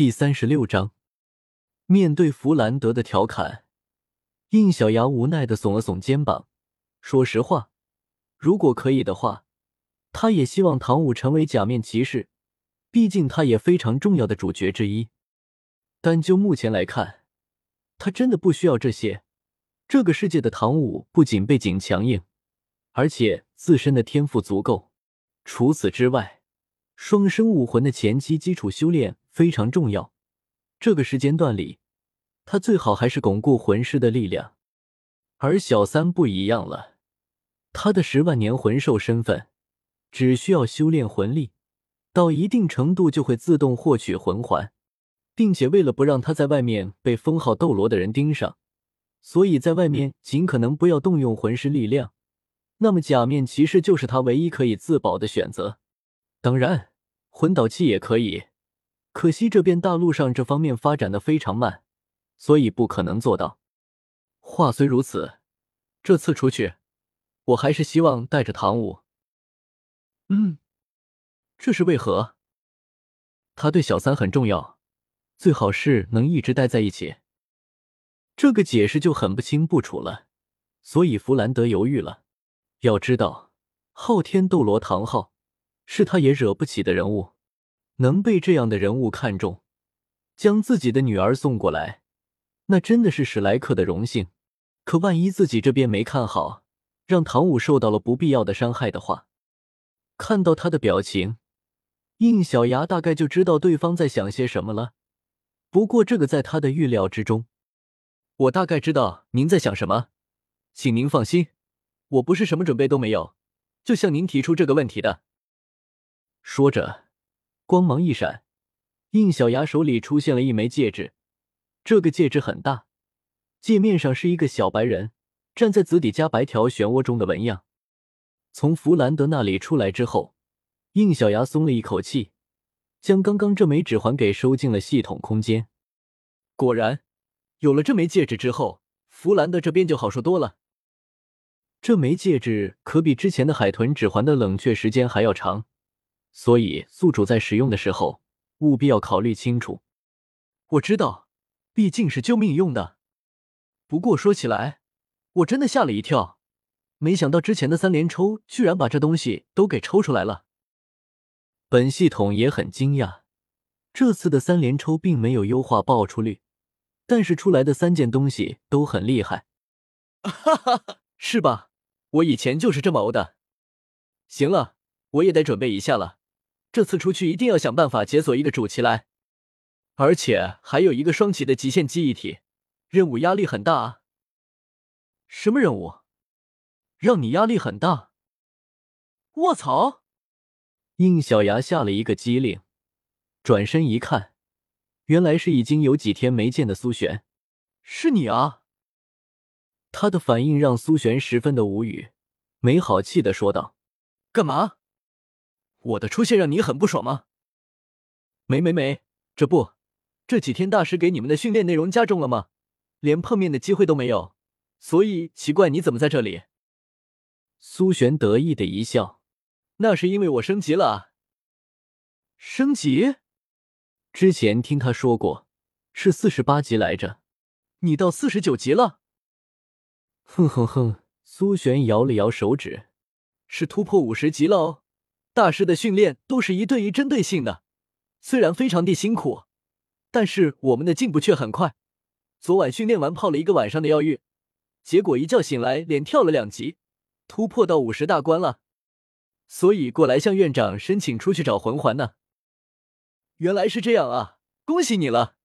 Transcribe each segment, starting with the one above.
第三十六章，面对弗兰德的调侃，应小牙无奈的耸了耸肩膀。说实话，如果可以的话，他也希望唐舞成为假面骑士，毕竟他也非常重要的主角之一。但就目前来看，他真的不需要这些。这个世界的唐舞不仅背景强硬，而且自身的天赋足够。除此之外，双生武魂的前期基础修炼非常重要。这个时间段里，他最好还是巩固魂师的力量。而小三不一样了，他的十万年魂兽身份，只需要修炼魂力到一定程度，就会自动获取魂环，并且为了不让他在外面被封号斗罗的人盯上，所以在外面尽可能不要动用魂师力量。那么假面骑士就是他唯一可以自保的选择。当然，魂导器也可以，可惜这边大陆上这方面发展的非常慢，所以不可能做到。话虽如此，这次出去，我还是希望带着唐舞。嗯，这是为何？他对小三很重要，最好是能一直待在一起。这个解释就很不清不楚了，所以弗兰德犹豫了。要知道，昊天斗罗唐昊是他也惹不起的人物，能被这样的人物看中，将自己的女儿送过来，那真的是史莱克的荣幸。可万一自己这边没看好，让唐舞受到了不必要的伤害的话，看到他的表情，应小牙大概就知道对方在想些什么了。不过这个在他的预料之中。我大概知道您在想什么，请您放心，我不是什么准备都没有，就向您提出这个问题的。说着，光芒一闪，应小牙手里出现了一枚戒指，这个戒指很大。界面上是一个小白人站在紫底加白条漩涡中的纹样。从弗兰德那里出来之后，应小牙松了一口气，将刚刚这枚指环给收进了系统空间。果然，有了这枚戒指之后，弗兰德这边就好说多了。这枚戒指可比之前的海豚指环的冷却时间还要长，所以宿主在使用的时候务必要考虑清楚。我知道，毕竟是救命用的。不过说起来，我真的吓了一跳，没想到之前的三连抽居然把这东西都给抽出来了。本系统也很惊讶，这次的三连抽并没有优化爆出率，但是出来的三件东西都很厉害。哈哈哈，是吧？我以前就是这么欧的。行了，我也得准备一下了，这次出去一定要想办法解锁一个主旗来，而且还有一个双旗的极限记忆体。任务压力很大啊！什么任务？让你压力很大？卧槽！应小牙下了一个机灵，转身一看，原来是已经有几天没见的苏璇。是你啊！他的反应让苏璇十分的无语，没好气的说道：“干嘛？我的出现让你很不爽吗？”没没没，这不，这几天大师给你们的训练内容加重了吗？连碰面的机会都没有，所以奇怪你怎么在这里？苏璇得意的一笑，那是因为我升级了。升级？之前听他说过是四十八级来着，你到四十九级了？哼哼哼！苏璇摇了摇手指，是突破五十级了哦。大师的训练都是一对一针对性的，虽然非常的辛苦，但是我们的进步却很快。昨晚训练完，泡了一个晚上的药浴，结果一觉醒来，连跳了两级，突破到五十大关了。所以过来向院长申请出去找魂环呢。原来是这样啊，恭喜你了！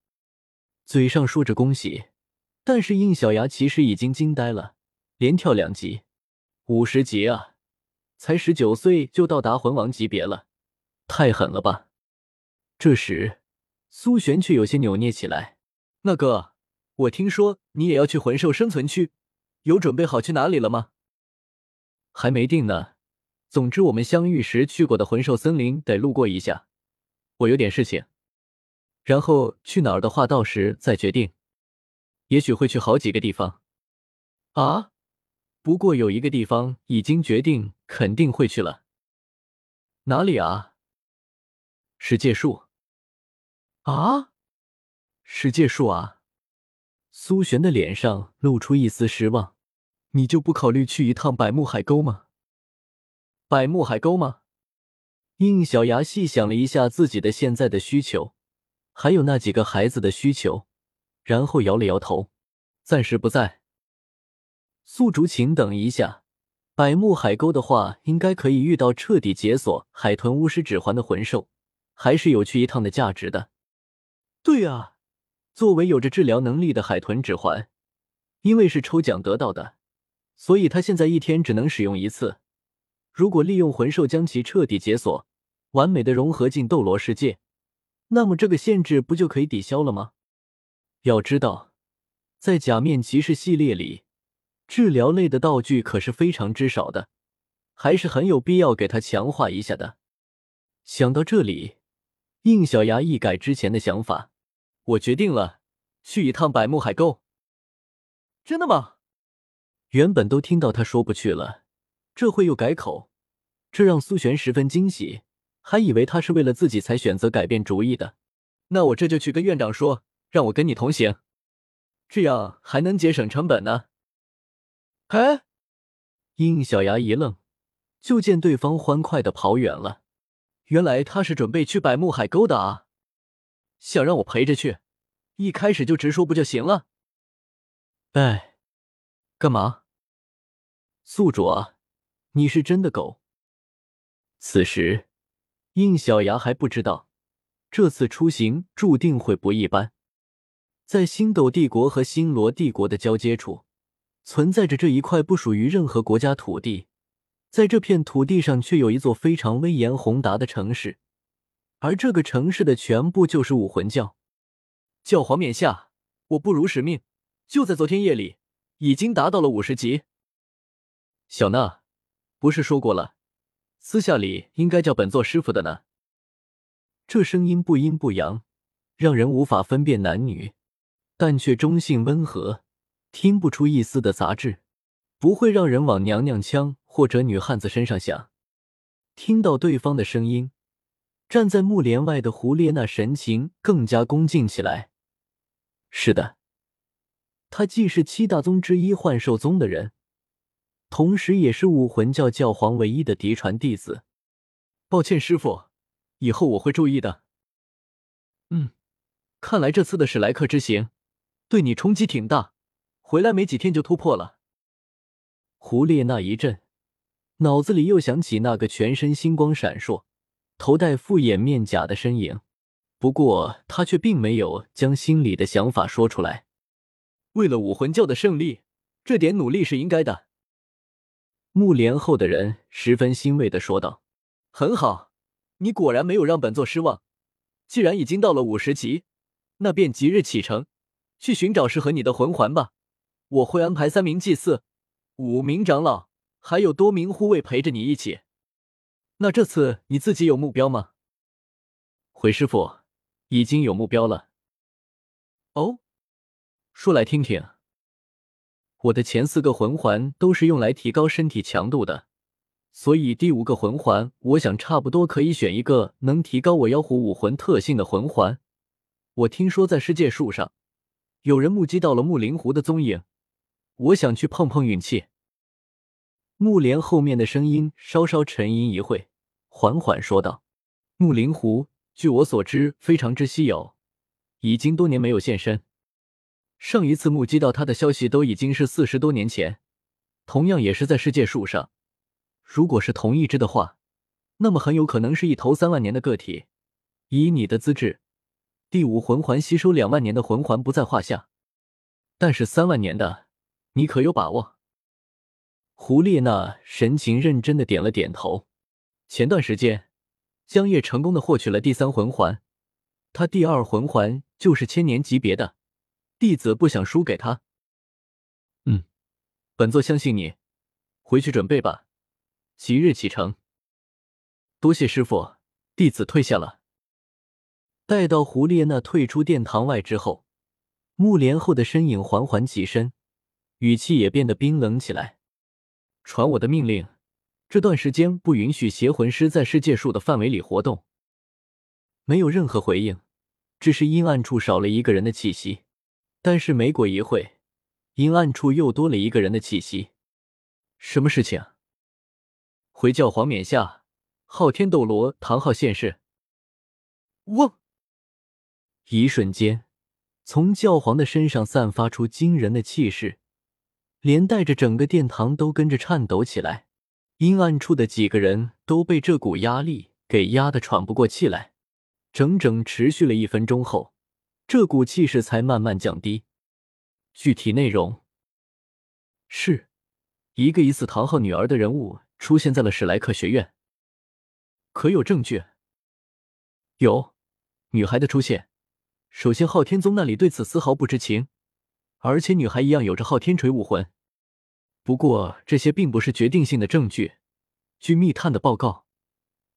嘴上说着恭喜，但是应小牙其实已经惊呆了，连跳两级，五十级啊！才十九岁就到达魂王级别了，太狠了吧！这时，苏璇却有些扭捏起来，那个。我听说你也要去魂兽生存区，有准备好去哪里了吗？还没定呢。总之，我们相遇时去过的魂兽森林得路过一下。我有点事情，然后去哪儿的话，到时再决定。也许会去好几个地方。啊，不过有一个地方已经决定，肯定会去了。哪里啊？世界树。啊？世界树啊！苏璇的脸上露出一丝失望。你就不考虑去一趟百慕海沟吗？百慕海沟吗？应小牙细想了一下自己的现在的需求，还有那几个孩子的需求，然后摇了摇头，暂时不在。宿竹，请等一下。百慕海沟的话，应该可以遇到彻底解锁海豚巫师指环的魂兽，还是有去一趟的价值的。对啊，作为有着治疗能力的海豚指环，因为是抽奖得到的。所以他现在一天只能使用一次。如果利用魂兽将其彻底解锁，完美的融合进斗罗世界，那么这个限制不就可以抵消了吗？要知道，在假面骑士系列里，治疗类的道具可是非常之少的，还是很有必要给他强化一下的。想到这里，应小牙一改之前的想法，我决定了，去一趟百慕海沟。真的吗？原本都听到他说不去了，这会又改口，这让苏璇十分惊喜，还以为他是为了自己才选择改变主意的。那我这就去跟院长说，让我跟你同行，这样还能节省成本呢。哎，应小牙一愣，就见对方欢快的跑远了。原来他是准备去百慕海沟的啊！想让我陪着去，一开始就直说不就行了？哎，干嘛？宿主啊，你是真的狗。此时，应小牙还不知道，这次出行注定会不一般。在星斗帝国和星罗帝国的交接处，存在着这一块不属于任何国家土地。在这片土地上，却有一座非常威严宏达的城市，而这个城市的全部就是武魂教。教皇冕下，我不辱使命，就在昨天夜里，已经达到了五十级。小娜，不是说过了，私下里应该叫本座师傅的呢。这声音不阴不阳，让人无法分辨男女，但却中性温和，听不出一丝的杂质，不会让人往娘娘腔或者女汉子身上想。听到对方的声音，站在木帘外的胡列娜神情更加恭敬起来。是的，他既是七大宗之一幻兽宗的人。同时，也是武魂教教皇唯一的嫡传弟子。抱歉，师傅，以后我会注意的。嗯，看来这次的史莱克之行对你冲击挺大，回来没几天就突破了。胡列娜一震，脑子里又想起那个全身星光闪烁、头戴复眼面甲的身影，不过他却并没有将心里的想法说出来。为了武魂教的胜利，这点努力是应该的。木帘后的人十分欣慰的说道：“很好，你果然没有让本座失望。既然已经到了五十级，那便即日启程，去寻找适合你的魂环吧。我会安排三名祭祀、五名长老，还有多名护卫陪着你一起。那这次你自己有目标吗？”回师傅，已经有目标了。哦，说来听听。我的前四个魂环都是用来提高身体强度的，所以第五个魂环，我想差不多可以选一个能提高我妖狐武魂特性的魂环。我听说在世界树上有人目击到了木灵狐的踪影，我想去碰碰运气。木莲后面的声音稍稍沉吟一会，缓缓说道：“木灵狐，据我所知非常之稀有，已经多年没有现身。”上一次目击到他的消息都已经是四十多年前，同样也是在世界树上。如果是同一只的话，那么很有可能是一头三万年的个体。以你的资质，第五魂环吸收两万年的魂环不在话下，但是三万年的，你可有把握？胡列娜神情认真的点了点头。前段时间，江夜成功的获取了第三魂环，他第二魂环就是千年级别的。弟子不想输给他。嗯，本座相信你，回去准备吧，即日启程。多谢师傅，弟子退下了。待到胡列娜退出殿堂外之后，木莲后的身影缓缓起身，语气也变得冰冷起来。传我的命令，这段时间不允许邪魂师在世界树的范围里活动。没有任何回应。只是阴暗处少了一个人的气息。但是没过一会，阴暗处又多了一个人的气息。什么事情？回教皇冕下，昊天斗罗唐昊现世。嗡！一瞬间，从教皇的身上散发出惊人的气势，连带着整个殿堂都跟着颤抖起来。阴暗处的几个人都被这股压力给压得喘不过气来。整整持续了一分钟后，这股气势才慢慢降低。具体内容是。一个疑似唐昊女儿的人物出现在了史莱克学院，可有证据？有，女孩的出现。首先，昊天宗那里对此丝毫不知情，而且女孩一样有着昊天锤武魂。不过，这些并不是决定性的证据。据密探的报告，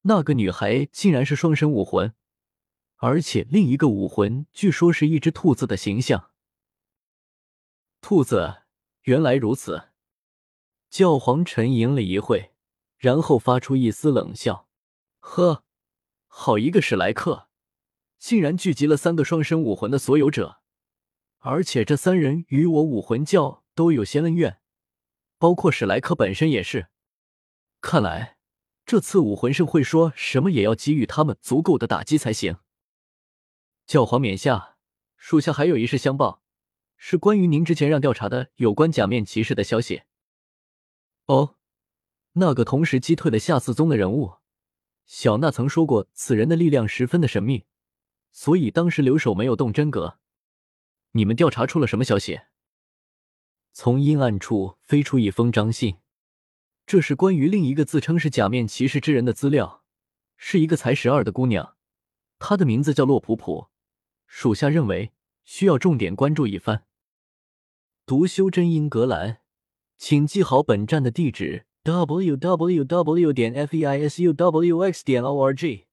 那个女孩竟然是双生武魂，而且另一个武魂据说是一只兔子的形象。兔子，原来如此。教皇沉吟了一会，然后发出一丝冷笑：“呵，好一个史莱克，竟然聚集了三个双生武魂的所有者，而且这三人与我武魂教都有些恩怨，包括史莱克本身也是。看来这次武魂盛会说什么也要给予他们足够的打击才行。”教皇冕下，属下还有一事相报，是关于您之前让调查的有关假面骑士的消息。哦，那个同时击退了夏四宗的人物，小娜曾说过，此人的力量十分的神秘，所以当时留守没有动真格。你们调查出了什么消息？从阴暗处飞出一封章信，这是关于另一个自称是假面骑士之人的资料，是一个才十二的姑娘，她的名字叫洛普普，属下认为需要重点关注一番。读修真英格兰。请记好本站的地址：w w w. 点 f e i s u w x. 点 o r g。